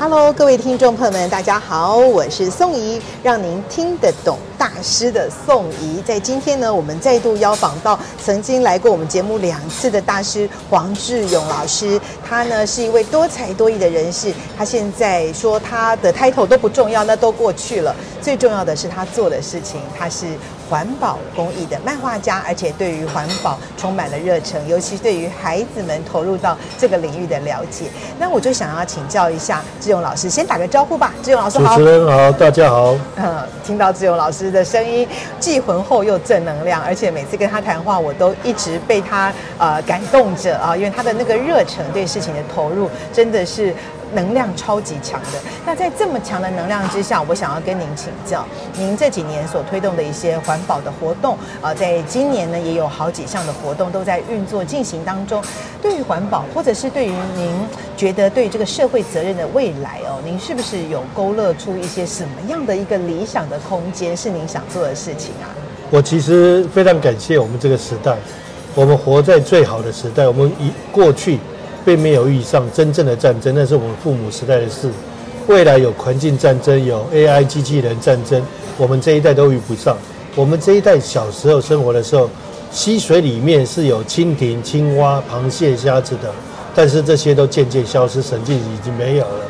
Hello，各位听众朋友们，大家好，我是宋怡，让您听得懂大师的宋怡。在今天呢，我们再度邀访到曾经来过我们节目两次的大师黄志勇老师。他呢是一位多才多艺的人士。他现在说他的 title 都不重要，那都过去了。最重要的是他做的事情，他是。环保公益的漫画家，而且对于环保充满了热忱，尤其对于孩子们投入到这个领域的了解。那我就想要请教一下志勇老师，先打个招呼吧。志勇老师好，主持人好，大家好。嗯，听到志勇老师的声音，既浑厚又正能量，而且每次跟他谈话，我都一直被他呃感动着啊，因为他的那个热忱对事情的投入，真的是。能量超级强的，那在这么强的能量之下，我想要跟您请教，您这几年所推动的一些环保的活动啊，在今年呢也有好几项的活动都在运作进行当中。对于环保，或者是对于您觉得对这个社会责任的未来哦，您是不是有勾勒出一些什么样的一个理想的空间，是您想做的事情啊？我其实非常感谢我们这个时代，我们活在最好的时代，我们以过去。并没有遇上真正的战争，那是我们父母时代的事。未来有环境战争，有 AI 机器人战争，我们这一代都遇不上。我们这一代小时候生活的时候，溪水里面是有蜻蜓、青蛙、螃蟹、虾子的，但是这些都渐渐消失，神经已经没有了。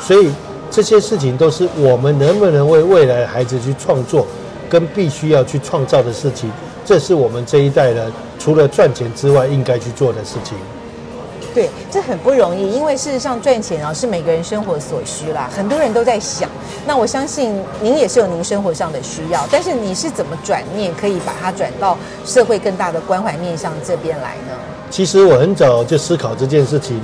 所以这些事情都是我们能不能为未来的孩子去创作，跟必须要去创造的事情。这是我们这一代人除了赚钱之外应该去做的事情。对，这很不容易，因为事实上赚钱啊是每个人生活所需啦。很多人都在想，那我相信您也是有您生活上的需要，但是你是怎么转念，可以把它转到社会更大的关怀面向这边来呢？其实我很早就思考这件事情，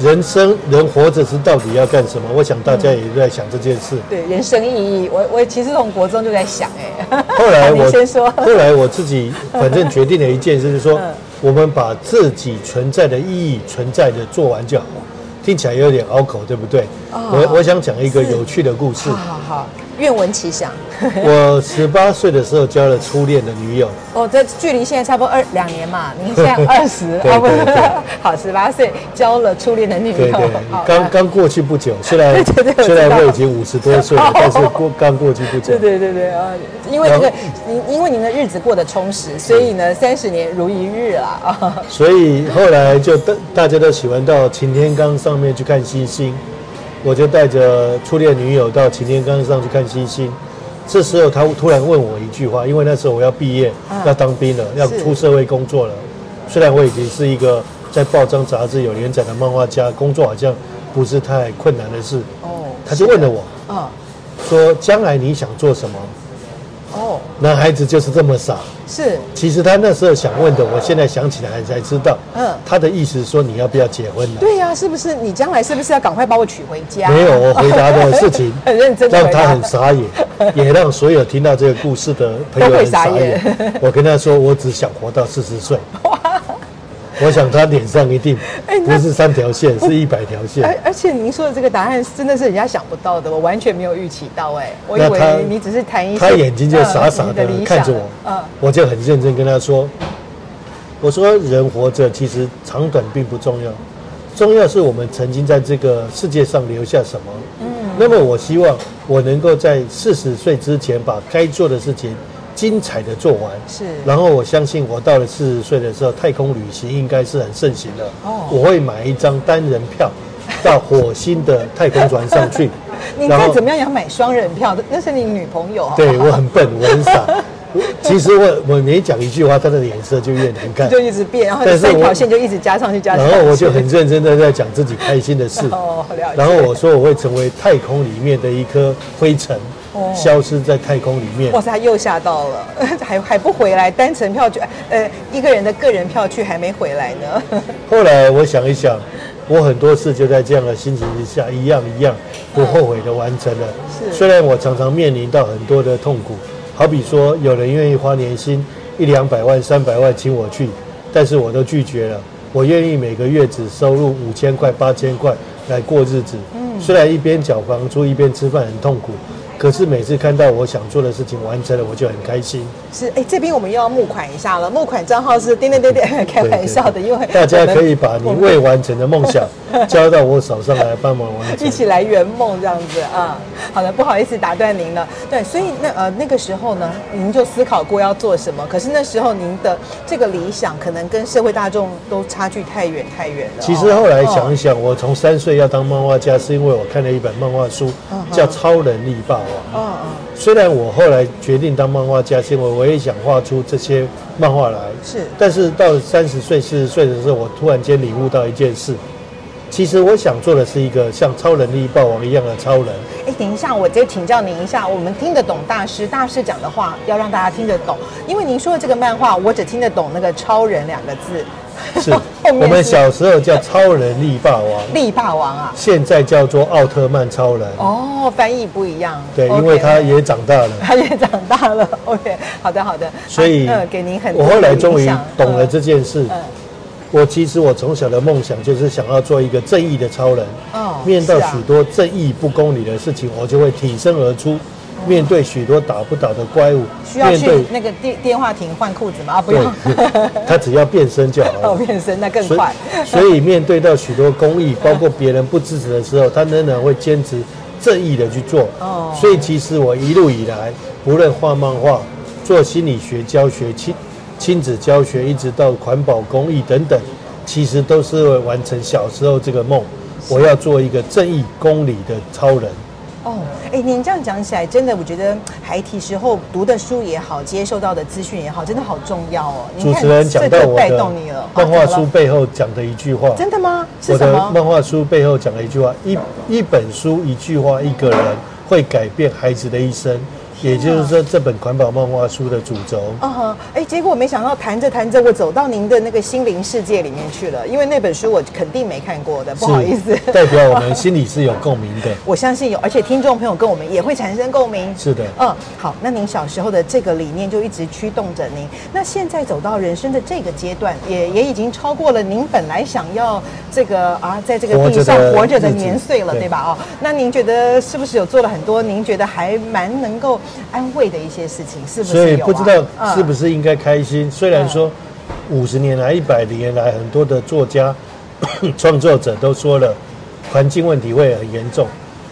人生人活着是到底要干什么？我想大家也都在想这件事。嗯、对，人生意义，我我其实从国中就在想，哎，后来我 先说，后来我自己反正决定了一件事，就是说。嗯我们把自己存在的意义存在的做完就好，听起来有点拗口，对不对？哦、我我想讲一个有趣的故事。好好好。愿闻其详。我十八岁的时候交了初恋的女友。哦，这距离现在差不多二两年嘛。您现在 二十，对对对。好，十八岁交了初恋的女友。对对，刚刚过去不久，虽然虽然我已经五十多岁了，但是过刚过去不久。对对对对啊，因为这个您因为您的日子过得充实，所以呢三十年如一日啊。所以后来就大大家都喜欢到擎天岗上面去看星星。我就带着初恋女友到擎天岗上去看星星，这时候他突然问我一句话，因为那时候我要毕业，啊、要当兵了，要出社会工作了。虽然我已经是一个在报章杂志有连载的漫画家，工作好像不是太困难的事。哦，他就问了我，啊，说将来你想做什么？哦，男孩子就是这么傻。是，其实他那时候想问的，我现在想起来才知道。嗯，他的意思说你要不要结婚了？对呀、啊，是不是你将来是不是要赶快把我娶回家？没有，我回答的事情 很认真，让他很傻眼，也让所有听到这个故事的朋友很傻眼。我跟他说，我只想活到四十岁。我想他脸上一定不是三条线，是一百条线。而而且您说的这个答案真的是人家想不到的，我完全没有预期到。哎，我以为你只是谈一些。他眼睛就傻傻的看着我，嗯，我就很认真跟他说：“我说人活着其实长短并不重要，重要是我们曾经在这个世界上留下什么。嗯，那么我希望我能够在四十岁之前把该做的事情。”精彩的做完是，然后我相信我到了四十岁的时候，太空旅行应该是很盛行的。哦，我会买一张单人票到火星的太空船上去。你再怎么样也要买双人票，那是你女朋友。对，我很笨，我很傻。其实我我每讲一句话，他的脸色就越难看，就一直变，然后三条线就一直加上去加上去。然后我就很认真的在讲自己开心的事。哦，然后我说我会成为太空里面的一颗灰尘。消失在太空里面。哇塞，又吓到了，还还不回来，单程票据，呃，一个人的个人票去还没回来呢。后来我想一想，我很多次就在这样的心情之下，一样一样不后悔的完成了。是，虽然我常常面临到很多的痛苦，好比说有人愿意花年薪一两百万、三百万请我去，但是我都拒绝了。我愿意每个月只收入五千块、八千块来过日子。嗯，虽然一边缴房租一边吃饭很痛苦。可是每次看到我想做的事情完成了，我就很开心。是，哎、欸，这边我们又要募款一下了。募款账号是点点点点，开玩笑的，因为大家可以把你未完成的梦想 交到我手上来帮忙完成，一起来圆梦这样子啊。好的，不好意思打断您了。对，所以那呃那个时候呢，您就思考过要做什么。可是那时候您的这个理想可能跟社会大众都差距太远太远了。其实后来想一想，哦、我从三岁要当漫画家，是因为我看了一本漫画书，叫《超能力霸王》。嗯嗯，虽然我后来决定当漫画家，是因为我也想画出这些漫画来。是，但是到三十岁、四十岁的时候，我突然间领悟到一件事，其实我想做的是一个像超能力霸王一样的超人。哎，等一下，我再请教您一下，我们听得懂大师，大师讲的话要让大家听得懂，因为您说的这个漫画，我只听得懂那个“超人”两个字。是，是我们小时候叫超人力霸王，力霸王啊，现在叫做奥特曼超人。哦，翻译不一样。对，okay, 因为他也长大了，他也长大了。OK，好的好的。所以，呃，给您很多。我后来终于懂了这件事。嗯。我其实我从小的梦想就是想要做一个正义的超人。哦。面对许多正义不公理的事情，我就会挺身而出。面对许多打不倒的怪物，需要去那个电电话亭换裤子吗？啊，不用，他只要变身就好了。哦，变身那更快。所以，所以面对到许多公益，包括别人不支持的时候，他仍然会坚持正义的去做。哦。所以，其实我一路以来，不论画漫画、做心理学教学、亲亲子教学，一直到环保公益等等，其实都是为完成小时候这个梦。我要做一个正义公理的超人。哦，哎，您这样讲起来，真的，我觉得孩提时候读的书也好，接受到的资讯也好，真的好重要哦。主持人讲到我的漫画书背后讲的一句话，真的吗？我的漫画书背后讲了一句话：一一本书，一句话，一个人会改变孩子的一生。也就是说，这本环保漫画书的主轴。嗯哼，哎，结果我没想到谈着谈着，我走到您的那个心灵世界里面去了。因为那本书我肯定没看过的，不好意思。代表我们心里是有共鸣的。我相信有，而且听众朋友跟我们也会产生共鸣。是的。嗯，好，那您小时候的这个理念就一直驱动着您。那现在走到人生的这个阶段，也也已经超过了您本来想要这个啊，在这个地上活着的年岁了，对吧？哦，那您觉得是不是有做了很多？您觉得还蛮能够。安慰的一些事情，是不是、啊？所以不知道是不是应该开心。嗯、虽然说五十年来、一百年来，很多的作家、创作者都说了环境问题会很严重，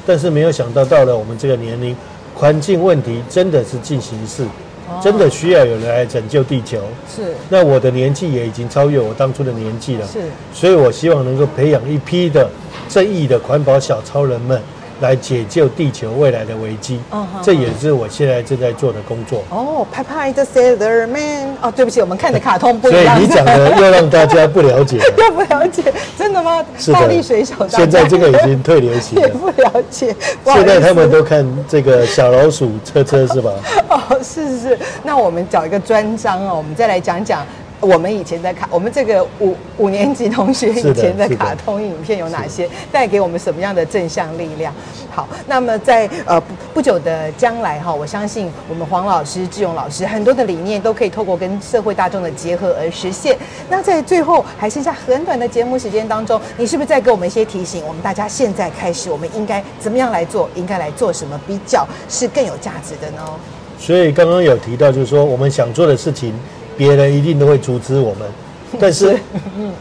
但是没有想到到了我们这个年龄，环境问题真的是进行式，哦、真的需要有人来拯救地球。是。那我的年纪也已经超越我当初的年纪了。是。所以我希望能够培养一批的正义的环保小超人们。来解救地球未来的危机，哦、这也是我现在正在做的工作。哦，拍拍的 Sailor Man。哦，对不起，我们看的卡通不一样。所以你讲的又让大家不了解。又不了解，真的吗？是的。大力水手。现在这个已经退流行了。也不了解。现在他们都看这个小老鼠车车是吧？哦，是是是。那我们找一个专章哦，我们再来讲讲。我们以前在卡，我们这个五五年级同学以前的卡通影片有哪些，带给我们什么样的正向力量？好，那么在呃不不久的将来哈，我相信我们黄老师、志勇老师很多的理念都可以透过跟社会大众的结合而实现。那在最后还剩下很短的节目时间当中，你是不是再给我们一些提醒？我们大家现在开始，我们应该怎么样来做？应该来做什么比较是更有价值的呢？所以刚刚有提到，就是说我们想做的事情。别人一定都会阻止我们，但是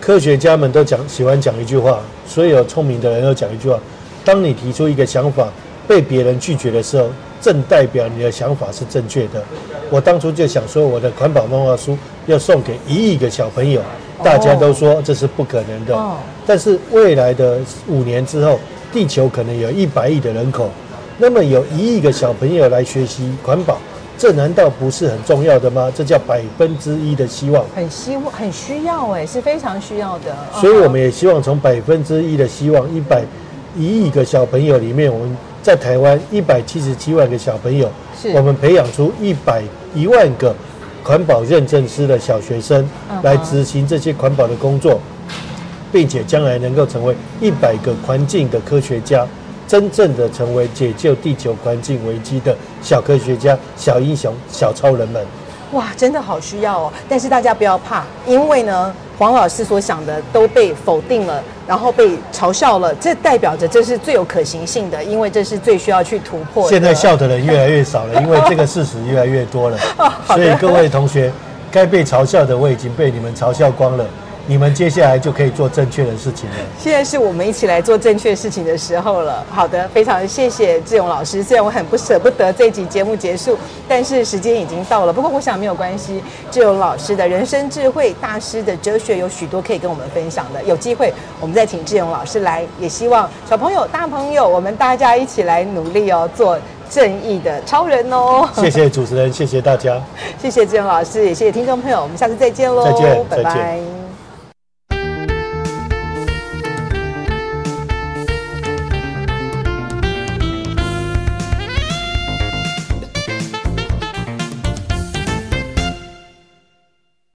科学家们都讲喜欢讲一句话，所有聪明的人都讲一句话：当你提出一个想法被别人拒绝的时候，正代表你的想法是正确的。我当初就想说，我的环保漫画书要送给一亿个小朋友，大家都说这是不可能的。但是未来的五年之后，地球可能有一百亿的人口，那么有一亿个小朋友来学习环保。这难道不是很重要的吗？这叫百分之一的希望，很希望，很需要，哎，是非常需要的。所以我们也希望从百分之一的希望，一百一亿个小朋友里面，我们在台湾一百七十七万个小朋友，是我们培养出一百一万个环保认证师的小学生来执行这些环保的工作，并且将来能够成为一百个环境的科学家，真正的成为解救地球环境危机的小科学家、小英雄、小超人们。哇，真的好需要哦！但是大家不要怕，因为呢，黄老师所想的都被否定了，然后被嘲笑了，这代表着这是最有可行性的，因为这是最需要去突破的。现在笑的人越来越少了，因为这个事实越来越多了。所以各位同学，该被嘲笑的我已经被你们嘲笑光了。你们接下来就可以做正确的事情了。现在是我们一起来做正确事情的时候了。好的，非常谢谢志勇老师。虽然我很不舍不得这集节目结束，但是时间已经到了。不过我想没有关系，志勇老师的人生智慧、大师的哲学有许多可以跟我们分享的。有机会我们再请志勇老师来，也希望小朋友、大朋友，我们大家一起来努力哦，做正义的超人哦。谢谢主持人，谢谢大家，谢谢志勇老师，也谢谢听众朋友。我们下次再见喽，再见，拜拜。